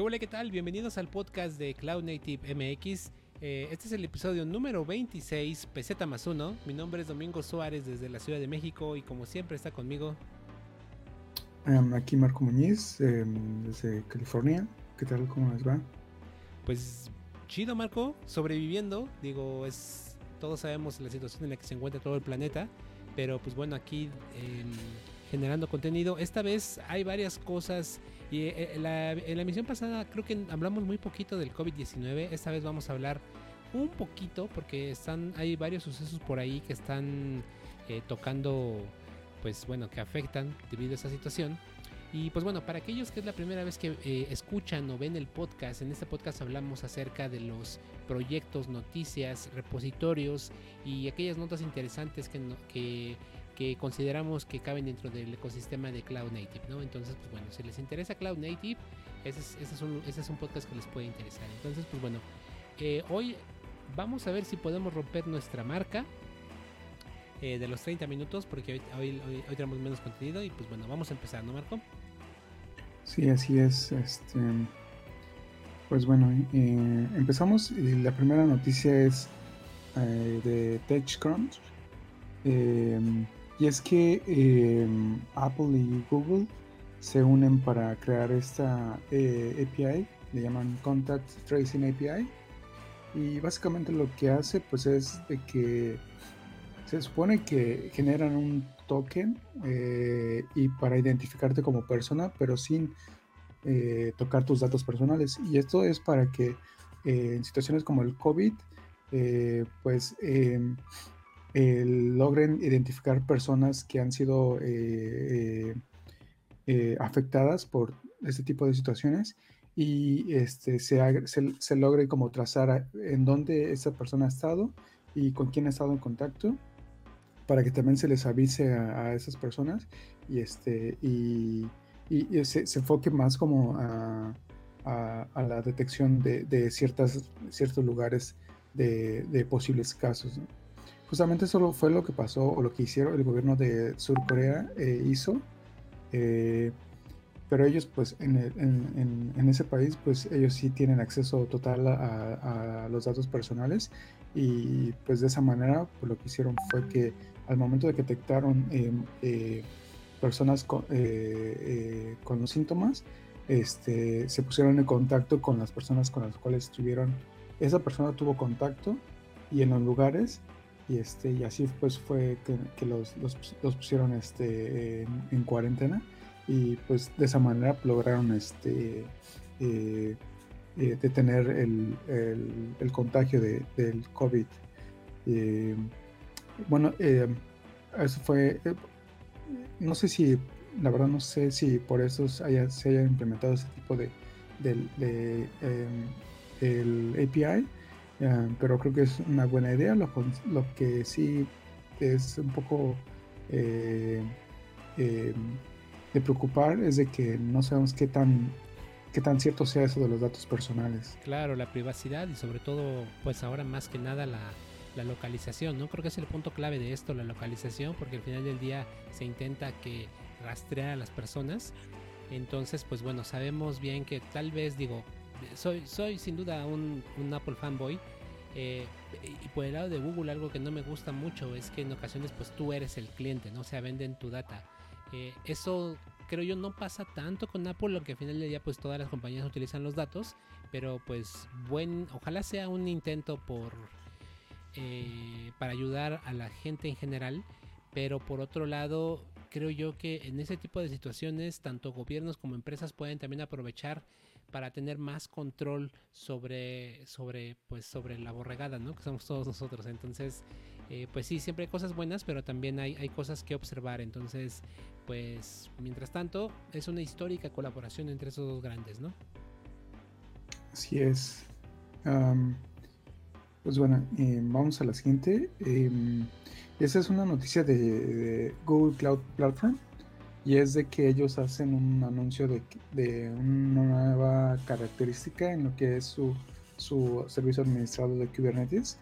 ¿Qué hola, qué tal? Bienvenidos al podcast de Cloud Native MX. Eh, este es el episodio número 26, Peseta más uno. Mi nombre es Domingo Suárez desde la Ciudad de México y como siempre está conmigo. Um, aquí Marco Muñiz em, desde California. ¿Qué tal? ¿Cómo les va? Pues chido Marco, sobreviviendo. Digo, es todos sabemos la situación en la que se encuentra todo el planeta. Pero pues bueno, aquí em, generando contenido. Esta vez hay varias cosas. Y eh, en la, emisión pasada creo que hablamos muy poquito del COVID-19. Esta vez vamos a hablar un poquito porque están hay varios sucesos por ahí que están eh, tocando, pues bueno, que afectan debido a esta situación. Y pues bueno, para aquellos que es la primera vez que eh, escuchan o ven el podcast, en este podcast hablamos acerca de los proyectos, noticias, repositorios y aquellas notas interesantes que, que consideramos que caben dentro del ecosistema de Cloud Native, ¿no? Entonces, pues bueno, si les interesa Cloud Native, ese es, un, ese es un podcast que les puede interesar. Entonces, pues bueno, eh, hoy vamos a ver si podemos romper nuestra marca eh, de los 30 minutos, porque hoy, tenemos menos contenido y pues bueno, vamos a empezar, ¿no, Marco? Sí, así es. Este, pues bueno, eh, empezamos y la primera noticia es de TechCrunch. Y es que em, Apple y Google se unen para crear esta eh, API, le llaman Contact Tracing API. Y básicamente lo que hace pues es de que se supone que generan un token eh, y para identificarte como persona, pero sin eh, tocar tus datos personales. Y esto es para que en situaciones como el COVID, pues em, logren identificar personas que han sido eh, eh, eh, afectadas por este tipo de situaciones y este, se, se, logre como trazar en dónde esa persona ha estado y con quién ha estado en contacto para que también se les avise a, esas personas y, este, y, se, enfoque más como a, la detección de, ciertas, ciertos lugares de, posibles casos. Justamente eso fue lo que pasó o lo que hicieron el gobierno de Sur Corea eh, hizo. Eh, pero ellos pues en, ese país pues ellos sí tienen acceso total a, los datos personales y pues de esa manera pues, lo que hicieron fue que al momento de que detectaron em, eh, personas con, con, los síntomas este, se pusieron en contacto con las personas con las cuales estuvieron esa persona tuvo contacto y en los lugares y este y así pues fue que, los, pusieron este en, cuarentena y pues de esa manera lograron este eh, eh, detener el, el, contagio de, del COVID. Eh, bueno eso fue no sé si la verdad no sé si por eso haya, se haya implementado ese tipo de, de, el API pero creo que es una buena idea. Lo, que sí es un poco eh, eh, de preocupar es de que no sabemos qué tan qué tan cierto sea eso de los datos personales. Claro, la privacidad y sobre todo, pues ahora más que nada la, la localización, ¿no? Creo que es el punto clave de esto, la localización, porque al final del día se intenta que rastrear a las personas. Entonces, pues bueno, sabemos bien que tal vez, digo, soy, soy sin duda un, Apple fanboy. Eh, y por el lado de Google algo que no me gusta mucho es que en ocasiones pues tú eres el cliente, ¿no? O sea, venden tu data. Eh, eso creo yo no pasa tanto con Apple, aunque al final del día pues todas las compañías utilizan los datos, pero pues buen, ojalá sea un intento por eh, para ayudar a la gente en general, pero por otro lado creo yo que en ese tipo de situaciones tanto gobiernos como empresas pueden también aprovechar para tener más control sobre, sobre, pues, sobre la borregada, ¿no? Que somos todos nosotros. Entonces, eh, pues sí, siempre hay cosas buenas, pero también hay, hay cosas que observar. Entonces, pues, mientras tanto, es una histórica colaboración entre esos dos grandes, ¿no? Así es. pues bueno, eh, vamos a la siguiente. Em, esa es una noticia de Google Cloud Platform y es de que ellos hacen un anuncio de, de una nueva característica en lo que es su, su servicio administrado de Kubernetes.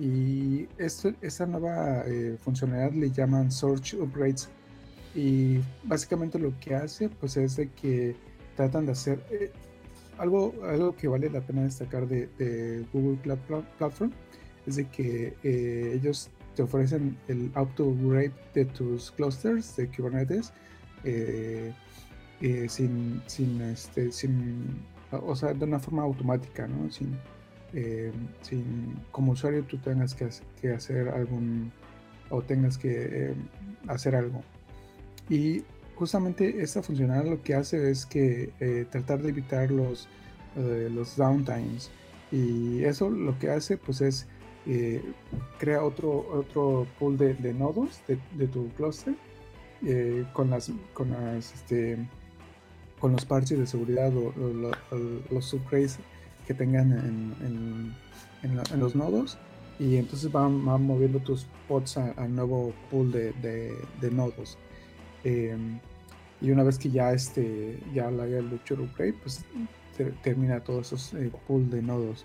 Y esto, esta nueva eh, funcionalidad le llaman Search Upgrades. Y básicamente lo que hace pues es de que tratan de hacer... Eh, algo, algo que vale la pena destacar de, Google Cloud Platform es de que eh, ellos te ofrecen el auto-upgrade de tus clusters de Kubernetes eh, eh, sin, sin, este, sin, o sea, de una forma automática, ¿no? Sin, sin como usuario tú tengas que, hacer algún o tengas que hacer algo. Y justamente esta funcionalidad lo que hace es que eh, tratar de evitar los, eh, los downtimes. Y eso lo que hace pues es eh, crea otro, otro pool de, nodos de, tu cluster con las con las este, con los parches de seguridad o, los upgrades que tengan en, los nodos y entonces van, moviendo tus pods al nuevo pool de, nodos. Em, y una vez que ya este ya la hecho upgrade, pues termina todos esos eh, pool de nodos.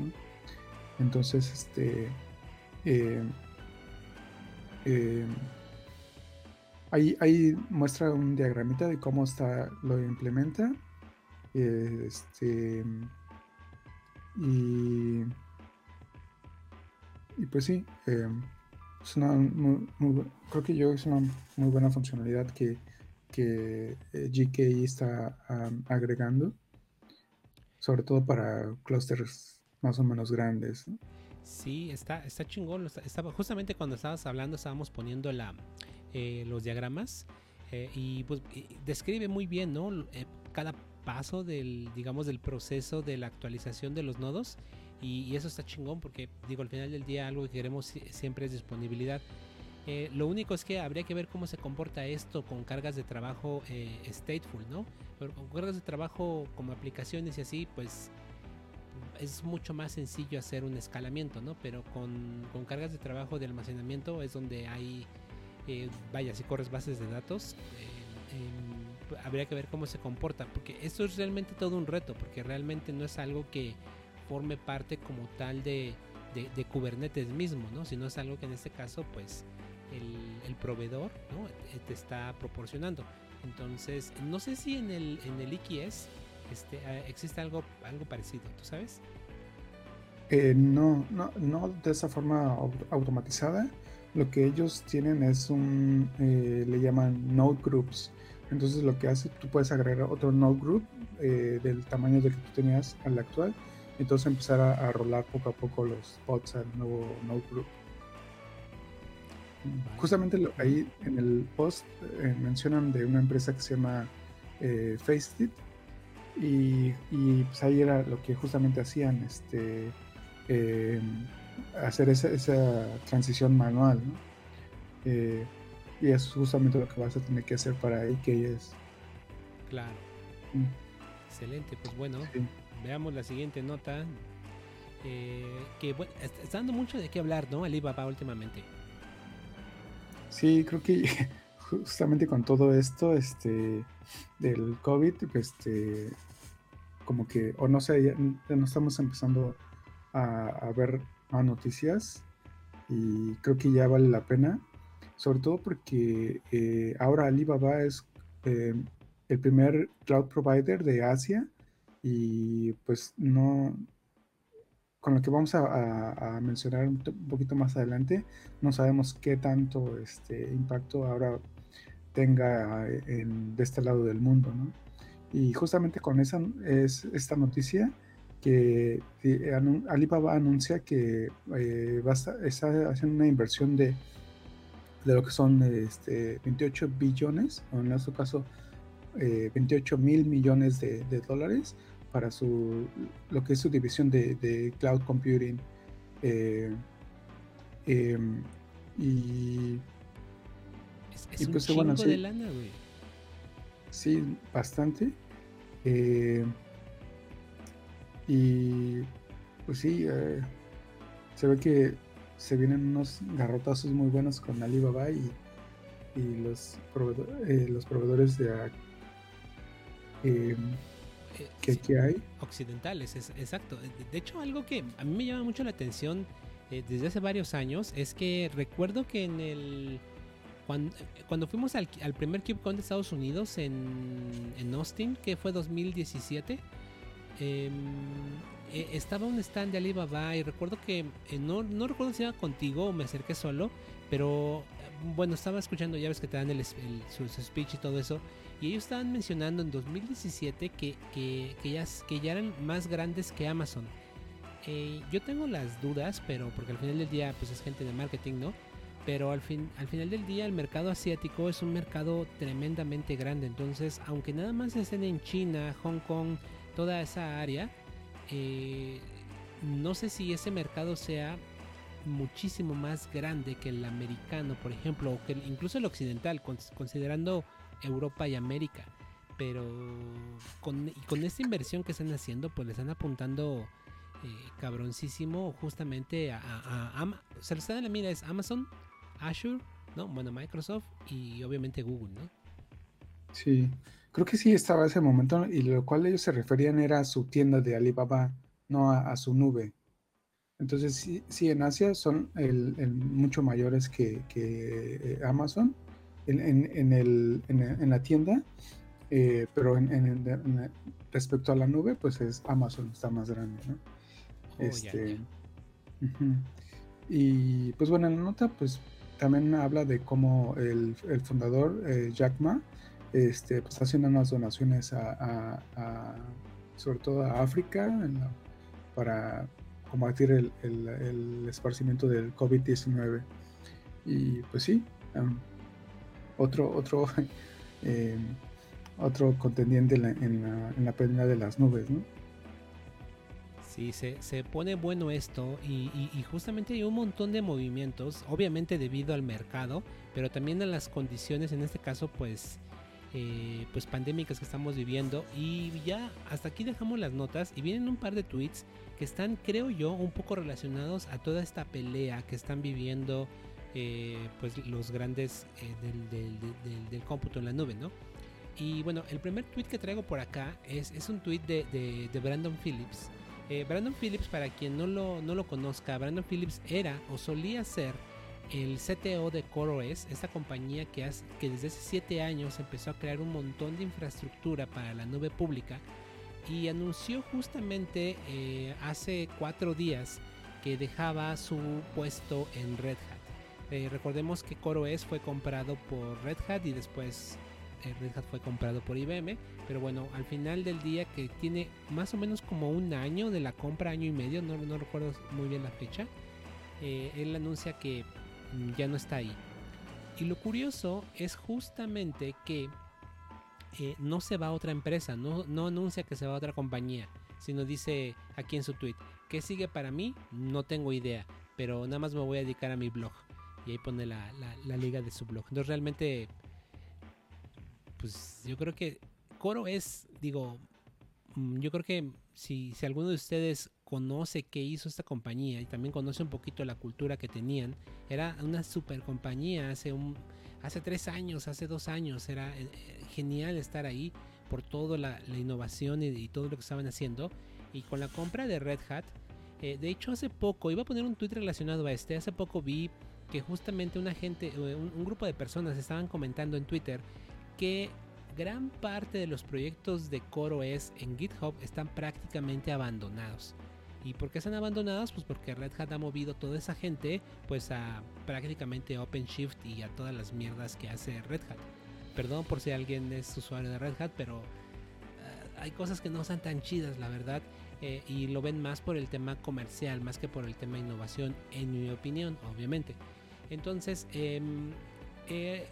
Entonces, este em, em, ahí, ahí, muestra un diagramita de cómo está lo implementa. Este y, y pues sí, es una creo que yo es una muy buena funcionalidad que que eh, GKE está agregando, sobre todo para clusters más o menos grandes. Sí, está, está chingón. Justamente cuando estabas hablando estábamos poniendo la, eh, los diagramas eh, y pues describe muy bien, ¿no? cada paso del, digamos, del proceso de la actualización de los nodos y, y, eso está chingón porque, digo, al final del día algo que queremos siempre es disponibilidad. Eh, lo único es que habría que ver cómo se comporta esto con cargas de trabajo eh, stateful, ¿no? Pero con cargas de trabajo como aplicaciones y así, pues es mucho más sencillo hacer un escalamiento, ¿no? Pero con, cargas de trabajo de almacenamiento es donde hay, eh, vaya, si corres bases de datos, habría que ver cómo se comporta, porque esto es realmente todo un reto, porque realmente no es algo que forme parte como tal de, de, de Kubernetes mismo, ¿no? Sino es algo que en este caso, pues, el, proveedor ¿no? Eh, te está proporcionando. Entonces, no sé si en el, en el IKS este, ah, existe algo, algo parecido, ¿tú sabes? Eh, no, no, no de esa forma automatizada. Lo que ellos tienen es un, eh, le llaman node groups. Entonces lo que hace, tú puedes agregar otro node group del tamaño del que tú tenías al actual. Entonces empezar a, a rolar poco a poco los pods al nuevo node group. Justamente ahí en el post eh, mencionan de una empresa que se llama eh, Faceit y, pues ahí era lo que justamente hacían, este, eh, hacer esa, transición manual, eh, y es justamente lo que vas a tener que hacer para IKS. Claro. Mm. Excelente, pues bueno, veamos la siguiente nota. que bueno, está dando mucho de qué hablar, ¿no? Alibaba últimamente. Sí, creo que justamente con todo esto este, del COVID, este, como que, o no sé, ya, no estamos empezando a, ver más noticias y creo que ya vale la pena, sobre todo porque eh, ahora Alibaba es eh, el primer cloud provider de Asia y pues no, con lo que vamos a, mencionar un, poquito más adelante, no sabemos qué tanto este impacto ahora tenga en, de este lado del mundo, ¿no? Y justamente con esa es esta noticia que Alibaba anuncia que eh, va a está haciendo una inversión de, de lo que son este, 28 billones, o en este caso 28 eh, mil millones de, de dólares para su, lo que es su división de, cloud computing. Eh, em, y, es, pues, un bueno, sí, de lana, güey. Sí, bastante. Eh, y pues sí, eh, se ve que se vienen unos garrotazos muy buenos con Alibaba y, y los, los proveedores de ¿Qué, hay? Occidentales, es, exacto. De hecho, algo que a mí me llama mucho la atención eh, desde hace varios años es que recuerdo que en el... Cuando, fuimos al, primer KubeCon de Estados Unidos en, Austin, que fue 2017, em, e, estaba un stand de Alibaba y recuerdo que, eh, no, no recuerdo si era contigo o me acerqué solo, pero bueno, estaba escuchando, ya ves que te dan el, su, speech y todo eso, y ellos estaban mencionando en 2017 que, que, que, ya, que ya eran más grandes que Amazon. Eh, yo tengo las dudas, pero porque al final del día pues es gente de marketing, ¿no? Pero al, fin, al final del día el mercado asiático es un mercado tremendamente grande. Entonces, aunque nada más estén en China, Hong Kong, toda esa área, eh, no sé si ese mercado sea muchísimo más grande que el americano, por ejemplo, o que incluso el occidental, considerando Europa y América. Pero con, esta inversión que están haciendo, pues le están apuntando eh, cabroncísimo justamente a, a, o sea, está en la mira es Amazon, Azure, ¿no? Bueno, Microsoft y obviamente Google, ¿no? Sí, creo que sí estaba ese momento y lo cual ellos se referían era a su tienda de Alibaba, no a, su nube. Entonces, sí, sí, en Asia son el, mucho mayores que, que eh, Amazon en, en, el, en, la tienda, eh, pero en, respecto a la nube, pues es Amazon está más grande, ¿no? Oh, este, Y pues bueno, en la nota pues también habla de cómo el, fundador, eh, Jack Ma, este, pues, haciendo unas donaciones a, sobre todo a África para combatir el, el, esparcimiento del COVID-19. Y pues sí, otro, otro, eh, otro contendiente en la, en, la, de las nubes, ¿no? Sí, se, se pone bueno esto y, justamente hay un montón de movimientos, obviamente debido al mercado, pero también a las condiciones, en este caso pues, eh, pues pandémicas que estamos viviendo. Y ya hasta aquí dejamos las notas y vienen un par de tweets que están, creo yo, un poco relacionados a toda esta pelea que están viviendo eh, pues los grandes eh, del, del, cómputo en la nube, ¿no? Y bueno, el primer tweet que traigo por acá es, es un tweet de, de Brandon Phillips Brandon Phillips, para quien no lo, no lo conozca, Brandon Phillips era o solía ser el CTO de CoreOS, esta compañía que, desde hace 7 años empezó a crear un montón de infraestructura para la nube pública y anunció justamente eh, hace 4 días que dejaba su puesto en Red Hat. Eh, recordemos que CoreOS fue comprado por Red Hat y después Red Hat fue comprado por IBM, pero bueno, al final del día que tiene más o menos como un año de la compra, año y medio, no, recuerdo muy bien la fecha, eh, él anuncia que ya no está ahí. Y lo curioso es justamente que eh, no se va a otra empresa, no, no anuncia que se va a otra compañía, sino dice aquí en su tweet, ¿qué sigue para mí? No tengo idea, pero nada más me voy a dedicar a mi blog. Y ahí pone la, la liga de su blog. Entonces realmente pues yo creo que Coro es, digo, mm, yo creo que si, si alguno de ustedes conoce qué hizo esta compañía y también conoce un poquito la cultura que tenían, era una super compañía hace un hace tres años, hace dos años, era eh, genial estar ahí por toda la, innovación y, todo lo que estaban haciendo. Y con la compra de Red Hat, eh, de hecho hace poco, iba a poner un tweet relacionado a este, hace poco vi que justamente una gente, eh, un grupo de personas estaban comentando en Twitter que gran parte de los proyectos de CoreOS en GitHub están prácticamente abandonados. ¿Y por qué están abandonados? Pues porque Red Hat ha movido toda esa gente pues a prácticamente OpenShift y a todas las mierdas que hace Red Hat. Perdón por si alguien es usuario de Red Hat, pero eh, hay cosas que no están tan chidas, la verdad. Eh, y lo ven más por el tema comercial, más que por el tema innovación, en mi opinión, obviamente. Entonces, em, eh,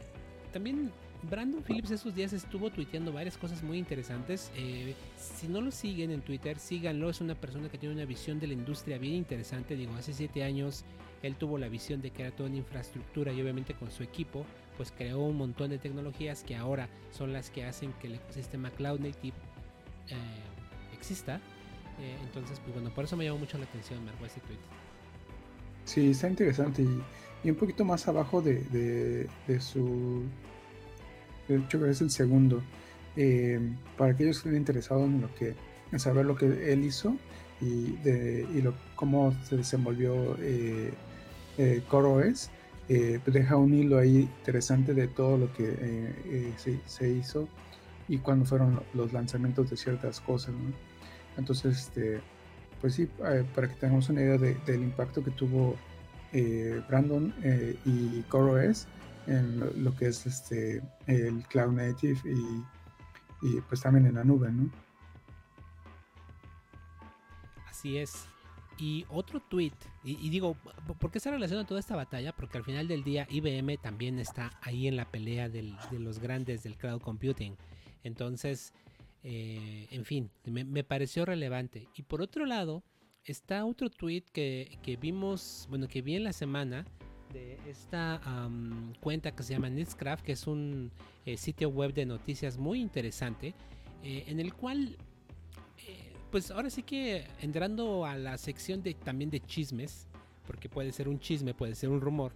también Brandon Phillips esos días estuvo tuiteando varias cosas muy interesantes. Eh, si no lo siguen en Twitter, síganlo. Es una persona que tiene una visión de la industria bien interesante. Digo, hace siete años él tuvo la visión de que era toda una infraestructura y obviamente con su equipo pues creó un montón de tecnologías que ahora son las que hacen que el ecosistema Cloud Native eh, exista. Eh, entonces, pues bueno, por eso me llamó mucho la atención, Marco, ese tweet. Sí, está interesante y, un poquito más abajo de su de hecho es el segundo. Eh, para aquellos que estén interesados en lo que en saber lo que él hizo y, cómo se desenvolvió eh, eh CoreOS, eh, pues deja un hilo ahí interesante de todo lo que se, hizo y cuándo fueron los lanzamientos de ciertas cosas. Entonces, este, pues sí, eh, para que tengamos una idea del impacto que tuvo eh, Brandon eh, y CoreOS en lo, que es este el Cloud Native y, pues también en la nube, ¿no? Así es. Y otro tweet, y, digo, ¿por qué se relaciona toda esta batalla? Porque al final del día IBM también está ahí en la pelea de los grandes del cloud computing. Entonces, eh, en fin, me, pareció relevante. Y por otro lado, está otro tweet que, vimos, bueno, que vi en la semana de esta cuenta que se llama Netscraft, que es un eh, sitio web de noticias muy interesante, eh, en el cual, pues ahora sí que entrando a la sección de también de chismes, porque puede ser un chisme, puede ser un rumor,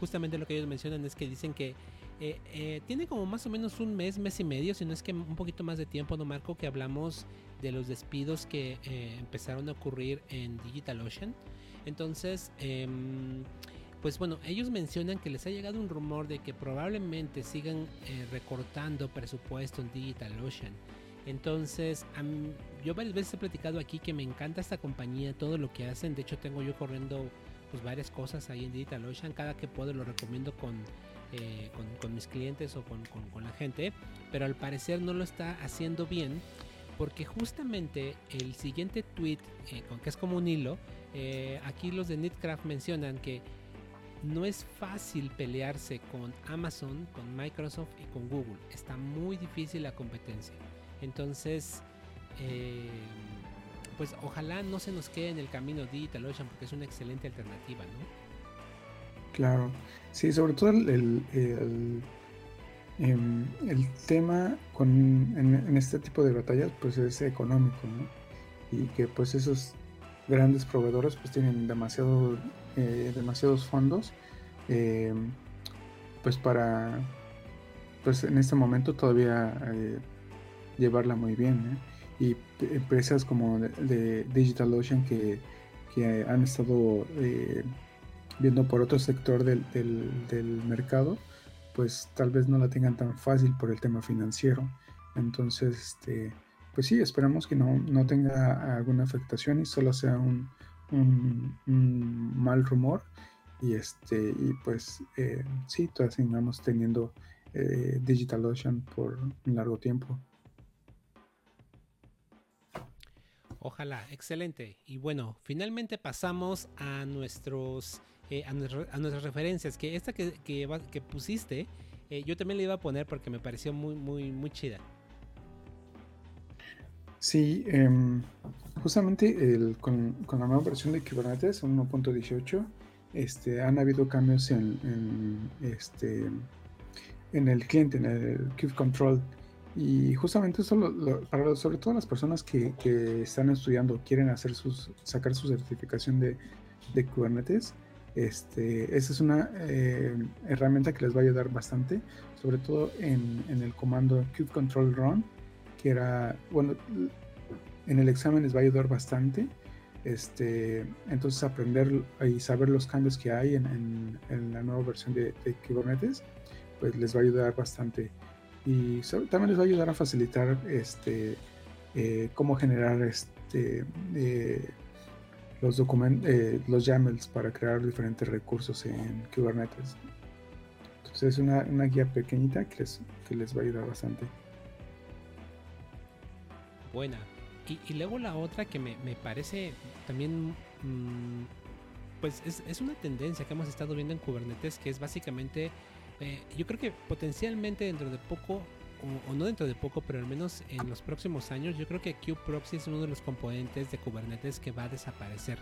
justamente lo que ellos mencionan es que dicen que eh, eh, tiene como más o menos un mes, mes y medio, si no es que un poquito más de tiempo, ¿no, Marco? Que hablamos de los despidos que eh, empezaron a ocurrir en DigitalOcean. Entonces, em, pues bueno, ellos mencionan que les ha llegado un rumor de que probablemente sigan recortando presupuesto en DigitalOcean. Entonces, yo varias veces he platicado aquí que me encanta esta compañía, todo lo que hacen. De hecho, tengo yo corriendo pues varias cosas ahí en DigitalOcean. Cada que puedo lo recomiendo con eh, con, mis clientes o con, la gente, pero al parecer no lo está haciendo bien porque justamente el siguiente tweet, eh, que es como un hilo, eh, aquí los de Nitcraft mencionan que no es fácil pelearse con Amazon, con Microsoft y con Google. Está muy difícil la competencia. Entonces, pues ojalá no se nos quede en el camino DigitalOcean porque es una excelente alternativa, ¿no? Claro, sí, sobre todo el, el, em, tema con, en, este tipo de batallas pues es económico, ¿no? Y que pues esos grandes proveedores pues tienen demasiado, eh, demasiados fondos em, pues para pues en este momento todavía eh, llevarla muy bien, Y empresas como de, DigitalOcean que, que han estado eh, viendo por otro sector del, mercado, pues tal vez no la tengan tan fácil por el tema financiero. Entonces, este, pues sí, esperamos que no, tenga alguna afectación y solo sea un, mal rumor. Y este, y pues eh, sí, todas sigamos teniendo eh, DigitalOcean por un largo tiempo. Ojalá, excelente. Y bueno, finalmente pasamos a nuestros eh, a, nuestras referencias. Que esta que, que, pusiste, eh, yo también le iba a poner porque me pareció muy, muy, muy chida. Sí, em, justamente el, con, la nueva versión de Kubernetes 1.18, este, han habido cambios en, este, en el cliente, en el Kube Control. Y justamente eso, para, sobre todo las personas que, están estudiando, quieren hacer sus, sacar su certificación de, Kubernetes, este, esa es una eh, herramienta que les va a ayudar bastante, sobre todo en, el comando Cube Control Run, que era, bueno, en el examen les va a ayudar bastante. Este, entonces aprender y saber los cambios que hay en, la nueva versión de, Kubernetes, pues les va a ayudar bastante. Y también les va a ayudar a facilitar este, eh, cómo generar este, eh, los, eh, los YAMLs para crear diferentes recursos en Kubernetes. Entonces es una, guía pequeñita que les, que les va a ayudar bastante. Buena. Y, luego la otra que me, parece también, mm, pues es, una tendencia que hemos estado viendo en Kubernetes, que es básicamente, eh, yo creo que potencialmente dentro de poco o, no dentro de poco, pero al menos en los próximos años, yo creo que Proxy es uno de los componentes de Kubernetes que va a desaparecer.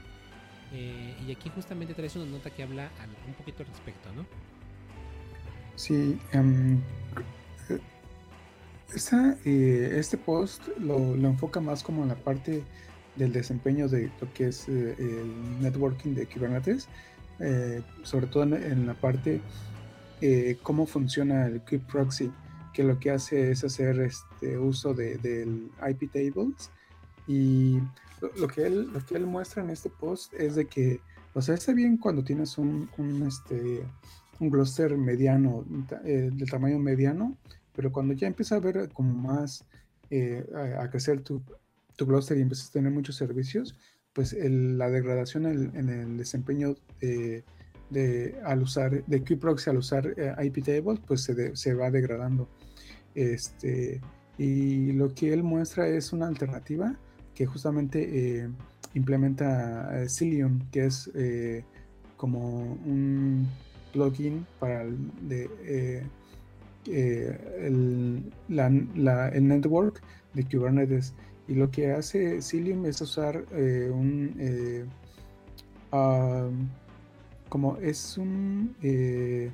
Eh, y aquí justamente traes una nota que habla un poquito al respecto, ¿no? Sí, eh, este post lo, enfoca más como en la parte del desempeño de lo que es eh, el networking de Kubernetes, sobre todo en, la parte cómo funciona el Proxy que lo que hace es hacer este uso de, del IP tables. Y lo, que él, lo que él muestra en este post es de que, o sea, está bien cuando tienes un, un, este, un cluster mediano, eh, del tamaño mediano, pero cuando ya empieza a ver como más, eh, a, crecer tu, tu cluster y empiezas a tener muchos servicios, pues la degradación en, el desempeño de, al usar de kproxy al usar eh, IP tables, pues se, se, va degradando. Este, y lo que él muestra es una alternativa que justamente eh, implementa Cilium, que es como un plugin para el, de, el, el network de Kubernetes. Y lo que hace Cilium es usar eh, un eh, como es un eh,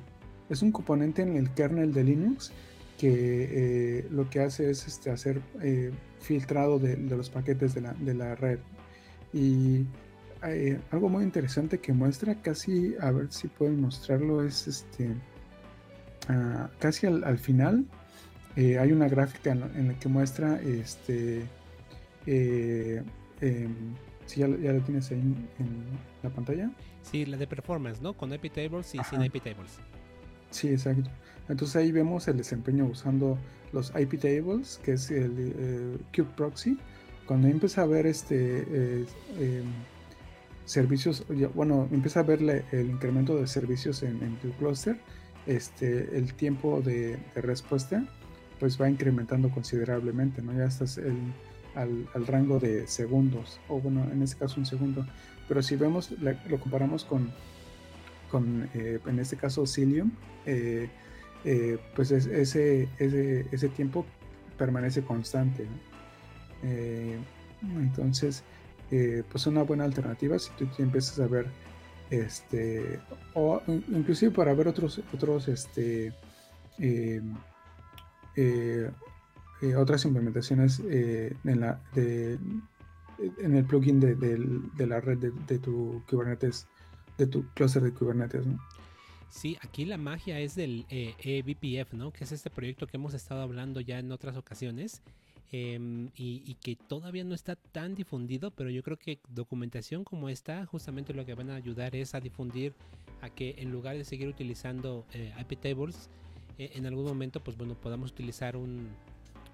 es un componente en el kernel de Linux que lo que hace es este, hacer filtrado de, los paquetes de la, de la red. Y algo muy interesante que muestra casi a ver si pueden mostrarlo es este casi al, final hay una gráfica en, la que muestra este eh, em, si ya, lo tienes ahí en, la pantalla. Sí, la de performance, ¿no? Con IP tables y sin IP tables. Sí, exacto. Entonces ahí vemos el desempeño usando los IP tables, que es el eh, proxy. Cuando empieza a ver este eh, em, servicios, bueno, empieza a ver el incremento de servicios en, tu cluster, este, el tiempo de, respuesta, pues va incrementando considerablemente, ¿no? Ya estás al, rango de segundos, o bueno, en este caso un segundo. Pero si vemos, lo comparamos con, con eh, en este caso Cilium, eh, eh, pues ese, ese, tiempo permanece constante. entonces, pues una buena alternativa si tú empiezas a ver, este, o inclusive para ver otros, otros, este, eh, otras implementaciones eh, en, la, en el plugin de, la red de, tu Kubernetes, de tu cluster de Kubernetes. ¿no? Sí, aquí la magia es del eh, eBPF, ¿no? Que es este proyecto que hemos estado hablando ya en otras ocasiones. Em, y, que todavía no está tan difundido, pero yo creo que documentación como esta justamente lo que van a ayudar es a difundir a que en lugar de seguir utilizando IP tables, en algún momento pues bueno podamos utilizar un,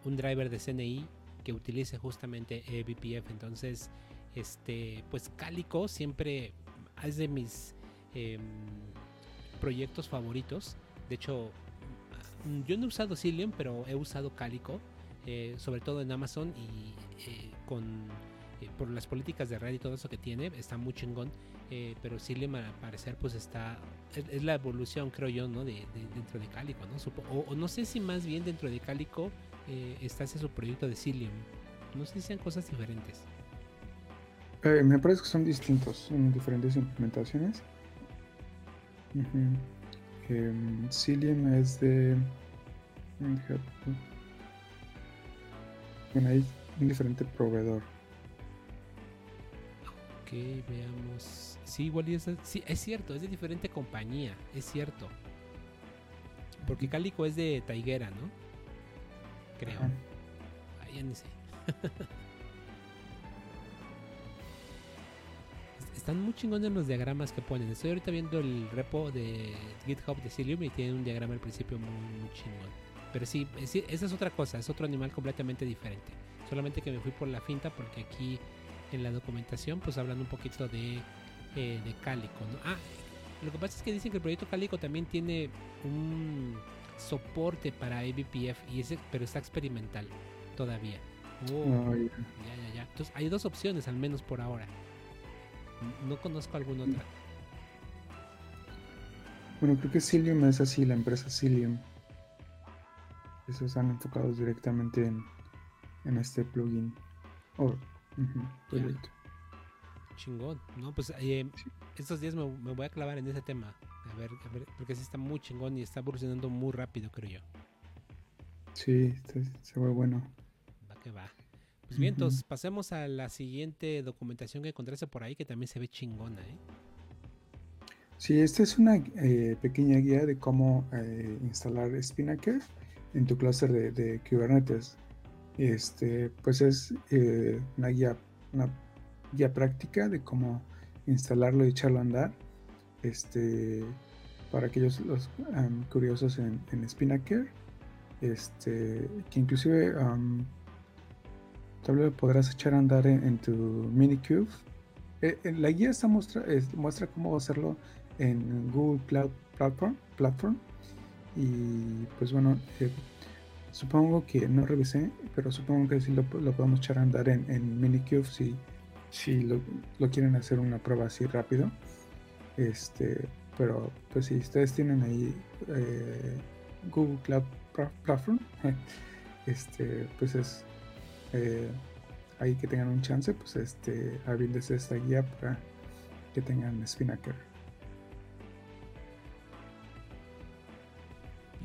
un driver de CNI que utilice justamente BPF. Entonces, este, pues Calico siempre es de mis em, proyectos favoritos. De hecho, yo no he usado Cilium, pero he usado Calico, eh, sobre todo en Amazon y eh, con eh, por las políticas de red y todo eso que tiene, está muy chingón. pero Cilium al parecer pues está es, la evolución creo yo no de, dentro de Calico no o, no sé si más bien dentro de Calico eh, está ese su proyecto de Cilium. No sé si sean cosas diferentes. Me parece que son distintos, son diferentes implementaciones. Em, Cilium es de. Bueno, hay un diferente proveedor. Ok, veamos. Sí, igual es, sí, es cierto, es de diferente compañía, es cierto. Porque Calico es de Taiguera, ¿no? creo. Ahí ni sé. Están muy chingones los diagramas que ponen. Estoy ahorita viendo el repo de GitHub de Cilium y tiene un diagrama al principio muy, muy chingón. Pero sí, esa es otra cosa, es otro animal completamente diferente. Solamente que me fui por la finta porque aquí en la documentación pues hablan un poquito de, eh, de Calico. Ah, lo que pasa es que dicen que el proyecto Calico también tiene un soporte para ABPF, y ese, pero está experimental todavía. Oh, ya. ya, ya, Entonces hay dos opciones al menos por ahora. No conozco alguna otra. Bueno, creo que Cilium es así, la empresa Cilium. Esos están enfocados directamente en, en este plugin. Oh, Chingón, ¿no? Pues eh, estos días me, me, voy a clavar en ese tema. A ver, a ver, porque sí está muy chingón y está evolucionando muy rápido, creo yo. Sí, se ve bueno. Va que va. Pues bien, entonces pasemos a la siguiente documentación que encontraste por ahí que también se ve chingona, ¿eh? Sí, esta es una eh, pequeña guía de cómo eh, instalar Spinnaker en tu cluster de, Kubernetes. Este, pues es eh, una guía, una guía práctica de cómo instalarlo y echarlo a andar. Este, para aquellos los curiosos en, en Spinnaker, este, que inclusive tal podrás echar a andar en, tu Minikube. Eh, la guía está muestra, muestra cómo hacerlo en Google Cloud Platform, platform y pues bueno, eh, supongo que no revisé, pero supongo que sí lo, podemos echar a andar en, en Minikube si, si lo, quieren hacer una prueba así rápido. Este, pero pues si ustedes tienen ahí eh, Google Cloud Platform, este, pues es eh, ahí que tengan un chance, pues este, esta guía para que tengan Spinnaker.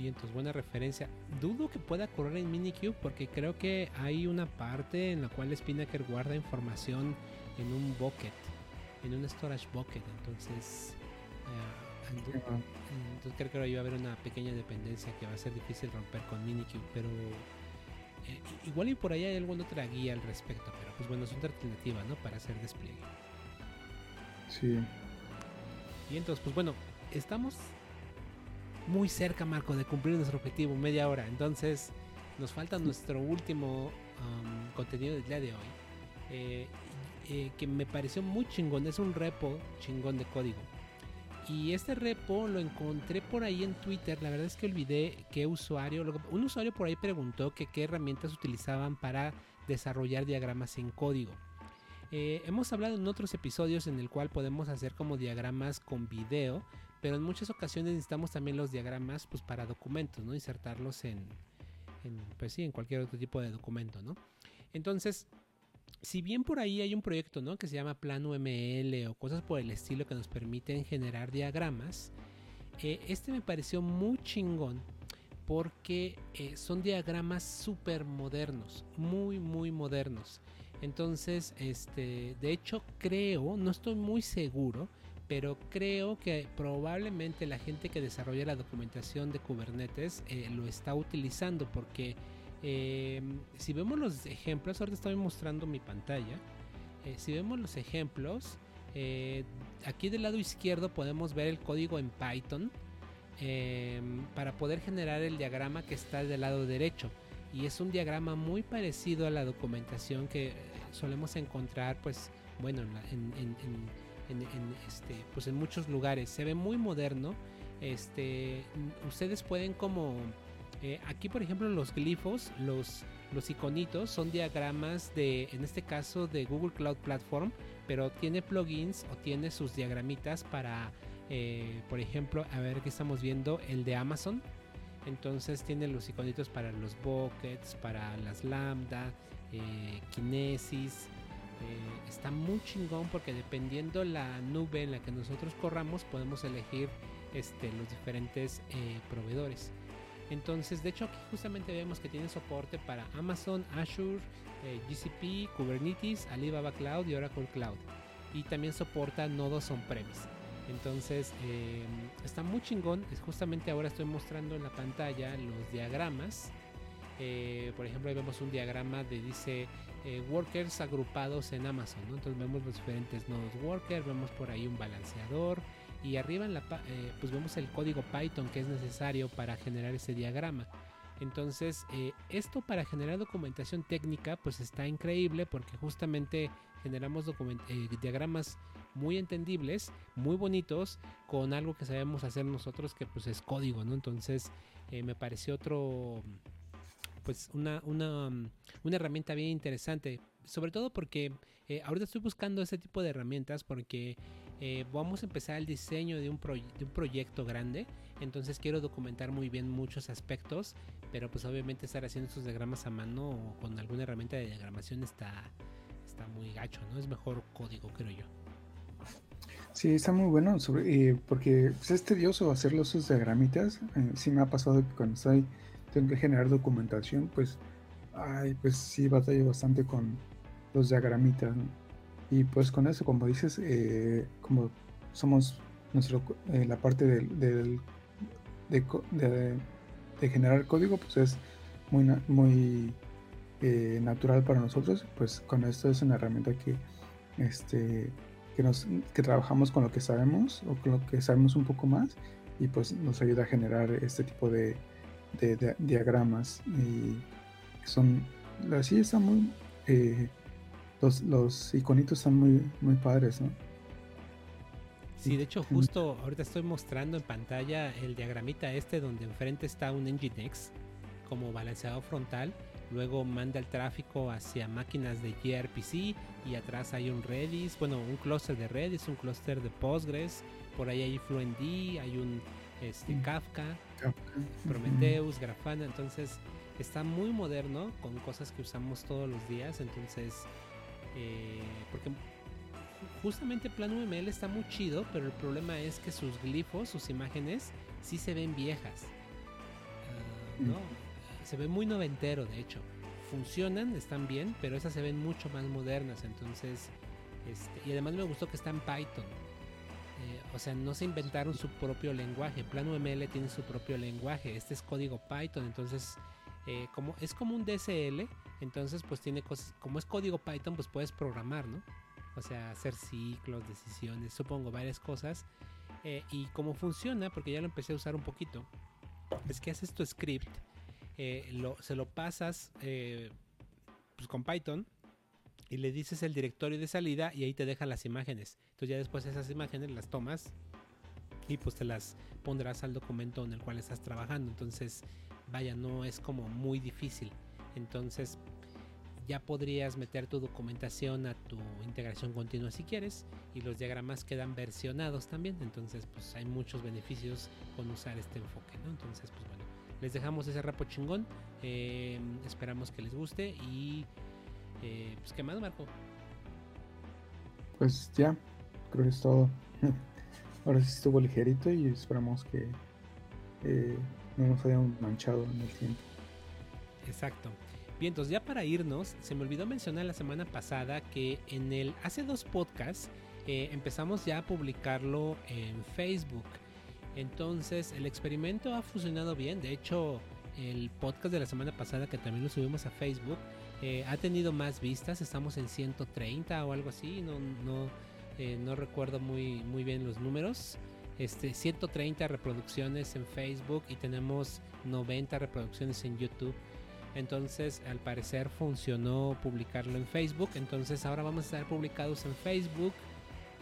Y entonces buena referencia. Dudo que pueda correr en Minikube porque creo que hay una parte en la cual Spinnaker guarda información en un bucket, en un storage bucket. Entonces, eh, entonces creo que ahí va a haber una pequeña dependencia que va a ser difícil romper con Minikube, pero eh, igual y por ahí hay alguna otra guía al respecto, pero pues bueno, es una alternativa, ¿no? Para hacer despliegue. Sí. Y entonces, pues bueno, estamos muy cerca, Marco, de cumplir nuestro objetivo, media hora. Entonces, nos falta nuestro último um, contenido del día de hoy. Eh, eh, que me pareció muy chingón. Es un repo chingón de código. Y este repo lo encontré por ahí en Twitter. La verdad es que olvidé qué usuario. Un usuario por ahí preguntó que qué herramientas utilizaban para desarrollar diagramas en código. Eh, hemos hablado en otros episodios en el cual podemos hacer como diagramas con video, pero en muchas ocasiones necesitamos también los diagramas pues, para documentos, ¿no? Insertarlos en, pues sí, en cualquier otro tipo de documento, ¿no? Entonces, si bien por ahí hay un proyecto, ¿no? Que se llama Plano ML o cosas por el estilo que nos permiten generar diagramas, eh, este me pareció muy chingón porque eh, son diagramas súper modernos, muy, muy modernos. Entonces, este, de hecho creo, no estoy muy seguro, pero creo que probablemente la gente que desarrolla la documentación de Kubernetes eh, lo está utilizando porque eh, si vemos los ejemplos, ahorita estoy mostrando mi pantalla, eh, si vemos los ejemplos, aquí del lado izquierdo podemos ver el código en Python para poder generar el diagrama que está del lado derecho. Y es un diagrama muy parecido a la documentación que solemos encontrar pues bueno en, en en, este, pues en muchos lugares. Se ve muy moderno. Este, ustedes pueden como eh, aquí por ejemplo los glifos, los, los iconitos son diagramas de, en este caso de Google Cloud Platform, pero tiene plugins o tiene sus diagramitas para, eh, por ejemplo, a ver que estamos viendo el de Amazon. Entonces tiene los iconitos para los buckets, para las lambda, eh, kinesis, eh, está muy chingón porque dependiendo la nube en la que nosotros corramos podemos elegir este, los diferentes eh, proveedores. Entonces, de hecho aquí justamente vemos que tiene soporte para Amazon, Azure, eh, GCP, Kubernetes, Alibaba Cloud y Oracle Cloud. Y también soporta nodos on-premise. Entonces, está muy chingón. Justamente ahora estoy mostrando en la pantalla los diagramas. Por ejemplo, ahí vemos un diagrama de dice eh, workers agrupados en Amazon. Entonces vemos los diferentes nodos worker, vemos por ahí un balanceador y arriba en la, eh, pues vemos el código Python que es necesario para generar ese diagrama. Entonces eh, esto para generar documentación técnica pues está increíble porque justamente generamos diagramas muy entendibles, muy bonitos, con algo que sabemos hacer nosotros que pues es código, ¿no? Entonces me pareció otro pues una, una, mm, una herramienta bien interesante. Sobre todo porque eh, ahorita estoy buscando ese tipo de herramientas porque eh, vamos a empezar el diseño de un, de un proyecto grande. Entonces quiero documentar muy bien muchos aspectos. Pero pues obviamente estar haciendo estos diagramas a mano o con alguna herramienta de diagramación está, está muy gacho, ¿no? Es mejor código, creo yo. Sí, está muy bueno, sobre, porque pues, es tedioso hacer los diagramitas. Eh, sí me ha pasado que cuando estoy tengo que generar documentación, pues, ay, pues sí batallo bastante con los diagramitas. Y pues con eso, como dices, eh, como somos nuestro, eh, la parte del, de, generar código, pues es muy, muy eh, natural para nosotros. Pues con esto es una herramienta que, este, que, nos, que trabajamos con lo que sabemos o con lo que sabemos un poco más y pues nos ayuda a generar este tipo de, de, diagramas y son así está muy eh, los, los iconitos están muy, muy padres, ¿no? Sí, de hecho, justo ahorita estoy mostrando en pantalla el diagramita este donde enfrente está un Nginx como balanceado frontal. Luego manda el tráfico hacia máquinas de gRPC y atrás hay un Redis, bueno, un clúster de Redis, un clúster de Postgres. Por ahí hay FluentD, hay un este, mm. Kafka, Prometheus, Grafana. Entonces está muy moderno con cosas que usamos todos los días. Entonces, eh, porque justamente Plan UML está muy chido, pero el problema es que sus glifos, sus imágenes, sí se ven viejas. Ah, ¿no? Mm. Se ve muy noventero, de hecho. Funcionan, están bien, pero esas se ven mucho más modernas. Entonces, este, y además me gustó que está en Python. Eh, o sea, no se inventaron su propio lenguaje. Plan UML tiene su propio lenguaje. Este es código Python, entonces eh, como es como un DSL, entonces pues tiene cosas, como es código Python, pues puedes programar, ¿no? O sea, hacer ciclos, decisiones, supongo, varias cosas. Eh, y cómo funciona, porque ya lo empecé a usar un poquito, es que haces tu script, lo, se lo pasas pues, con Python y le dices el directorio de salida y ahí te deja las imágenes. Entonces ya después esas imágenes las tomas y pues te las pondrás al documento en el cual estás trabajando. Entonces, vaya, no es como muy difícil. Entonces, ya podrías meter tu documentación a tu integración continua si quieres y los diagramas quedan versionados también. Entonces, pues hay muchos beneficios con usar este enfoque, ¿no? Entonces, pues bueno, les dejamos ese rapo chingón. Eh, esperamos que les guste y eh, pues, ¿qué más, Marco? Pues ya, creo que es todo. Ahora sí estuvo ligerito y esperamos que eh, no nos hayan manchado en el tiempo. Exacto. Bien, entonces ya para irnos, se me olvidó mencionar la semana pasada que en el hace dos podcasts eh, empezamos ya a publicarlo en Facebook. Entonces el experimento ha funcionado bien. De hecho, el podcast de la semana pasada que también lo subimos a Facebook eh, ha tenido más vistas, estamos en 130 o algo así, no, no, eh, no recuerdo muy, muy bien los números. Este, 130 reproducciones en Facebook y tenemos 90 reproducciones en YouTube. Entonces, al parecer funcionó publicarlo en Facebook. Entonces, ahora vamos a estar publicados en Facebook,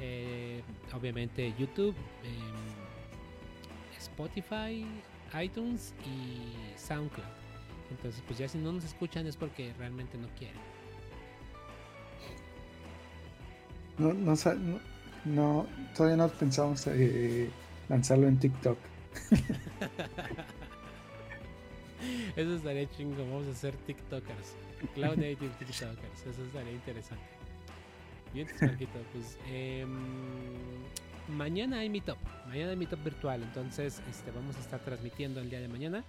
eh, obviamente YouTube, em, Spotify, iTunes y SoundCloud. Entonces, pues ya si no nos escuchan es porque realmente no quieren. No, no, no, todavía no pensamos eh, lanzarlo en TikTok. Eso estaría chingo, vamos a hacer TikTokers. Cloud Native TikTokers, eso estaría interesante. Bien, Marquito, pues eh, mañana hay Meetup, mañana hay Meetup virtual, entonces este, vamos a estar transmitiendo el día de mañana.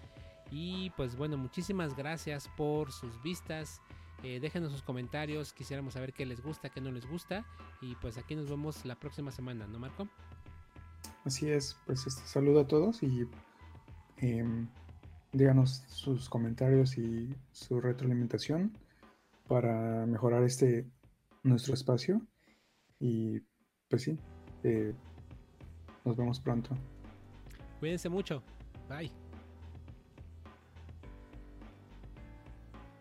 Y pues bueno, muchísimas gracias por sus vistas. Eh, déjenos sus comentarios, quisiéramos saber qué les gusta, qué no les gusta. Y pues aquí nos vemos la próxima semana, ¿no, Marco? Así es, pues este, saludo a todos y em, díganos sus comentarios y su retroalimentación para mejorar este nuestro espacio. Y pues sí, eh, nos vemos pronto. Cuídense mucho. Bye.